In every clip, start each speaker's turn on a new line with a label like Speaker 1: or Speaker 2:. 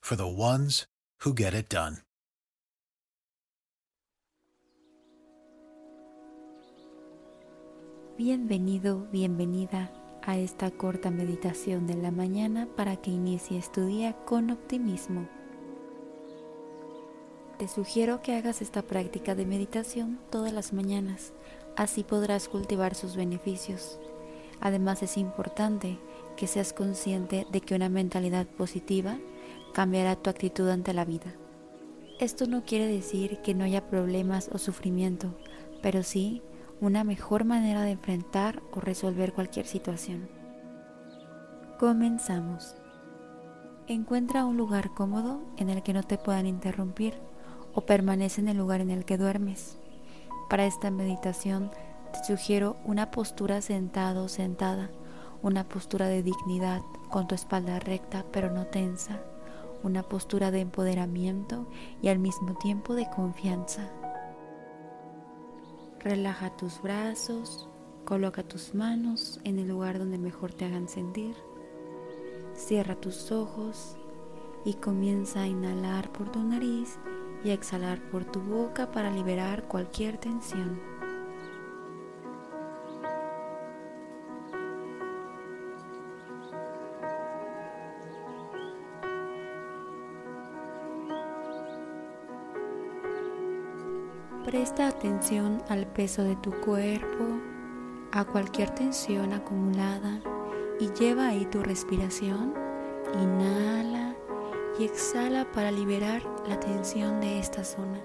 Speaker 1: for the ones who get it done.
Speaker 2: Bienvenido, bienvenida a esta corta meditación de la mañana para que inicies tu día con optimismo. Te sugiero que hagas esta práctica de meditación todas las mañanas, así podrás cultivar sus beneficios. Además es importante que seas consciente de que una mentalidad positiva cambiará tu actitud ante la vida. Esto no quiere decir que no haya problemas o sufrimiento, pero sí una mejor manera de enfrentar o resolver cualquier situación. Comenzamos. Encuentra un lugar cómodo en el que no te puedan interrumpir o permanece en el lugar en el que duermes. Para esta meditación te sugiero una postura sentado o sentada, una postura de dignidad con tu espalda recta pero no tensa, una postura de empoderamiento y al mismo tiempo de confianza. Relaja tus brazos, coloca tus manos en el lugar donde mejor te hagan sentir. Cierra tus ojos y comienza a inhalar por tu nariz y a exhalar por tu boca para liberar cualquier tensión. Presta atención al peso de tu cuerpo, a cualquier tensión acumulada y lleva ahí tu respiración. Inhala y exhala para liberar la tensión de esta zona.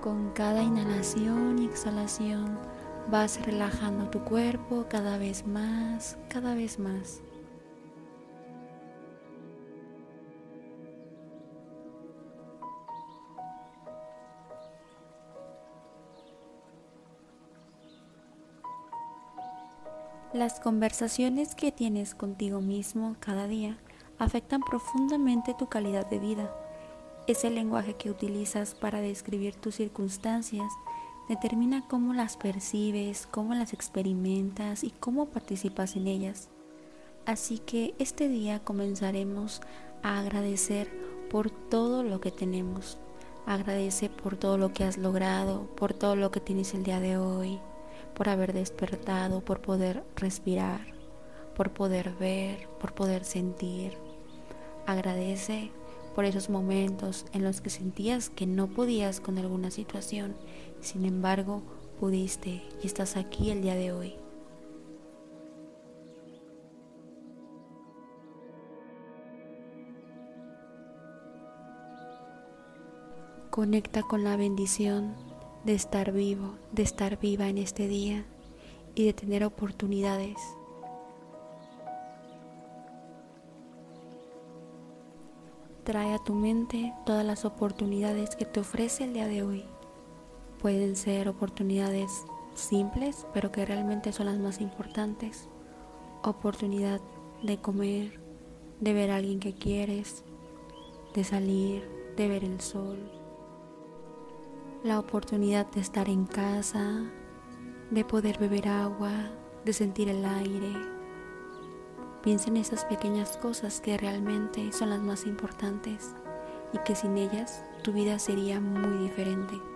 Speaker 2: Con cada inhalación y exhalación vas relajando tu cuerpo cada vez más, cada vez más. Las conversaciones que tienes contigo mismo cada día afectan profundamente tu calidad de vida. Ese lenguaje que utilizas para describir tus circunstancias determina cómo las percibes, cómo las experimentas y cómo participas en ellas. Así que este día comenzaremos a agradecer por todo lo que tenemos. Agradece por todo lo que has logrado, por todo lo que tienes el día de hoy, por haber despertado, por poder respirar, por poder ver, por poder sentir. Agradece por esos momentos en los que sentías que no podías con alguna situación, sin embargo pudiste y estás aquí el día de hoy. Conecta con la bendición de estar vivo, de estar viva en este día y de tener oportunidades. Trae a tu mente todas las oportunidades que te ofrece el día de hoy. Pueden ser oportunidades simples, pero que realmente son las más importantes. Oportunidad de comer, de ver a alguien que quieres, de salir, de ver el sol, la oportunidad de estar en casa, de poder beber agua, de sentir el aire. Piensa en esas pequeñas cosas que realmente son las más importantes y que sin ellas tu vida sería muy diferente.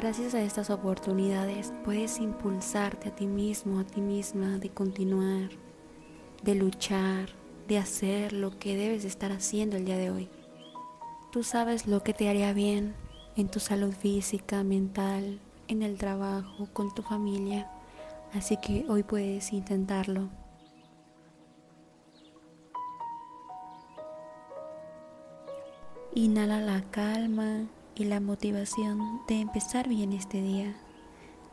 Speaker 2: Gracias a estas oportunidades puedes impulsarte a ti mismo, a ti misma, de continuar, de luchar, de hacer lo que debes estar haciendo el día de hoy. Tú sabes lo que te haría bien en tu salud física, mental, en el trabajo, con tu familia, así que hoy puedes intentarlo. Inhala la calma y la motivación de empezar bien este día,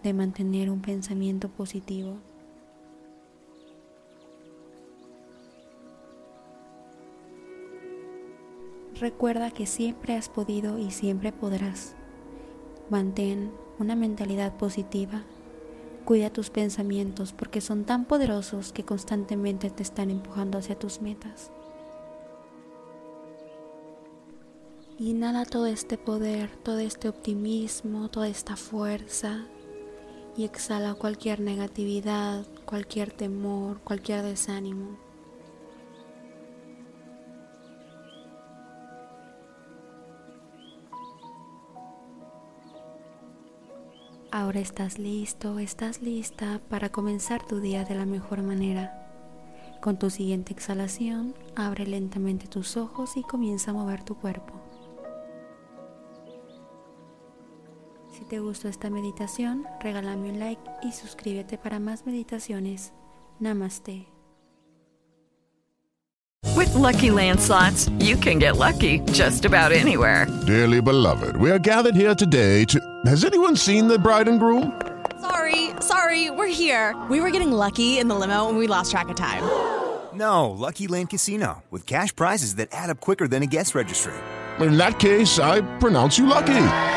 Speaker 2: de mantener un pensamiento positivo. Recuerda que siempre has podido y siempre podrás. Mantén una mentalidad positiva. Cuida tus pensamientos porque son tan poderosos que constantemente te están empujando hacia tus metas. Inhala todo este poder, todo este optimismo, toda esta fuerza y exhala cualquier negatividad, cualquier temor, cualquier desánimo. Ahora estás listo, estás lista para comenzar tu día de la mejor manera. Con tu siguiente exhalación, abre lentamente tus ojos y comienza a mover tu cuerpo. Te gustó esta meditación, regálame un like y suscríbete para más meditaciones. Namaste.
Speaker 3: With lucky landslots, you can get lucky just about anywhere.
Speaker 4: Dearly beloved, we are gathered here today to. Has anyone seen the bride and groom?
Speaker 5: Sorry, sorry, we're here. We were getting lucky in the limo and we lost track of time.
Speaker 6: No, Lucky Land Casino, with cash prizes that add up quicker than a guest registry.
Speaker 4: In that case, I pronounce you lucky.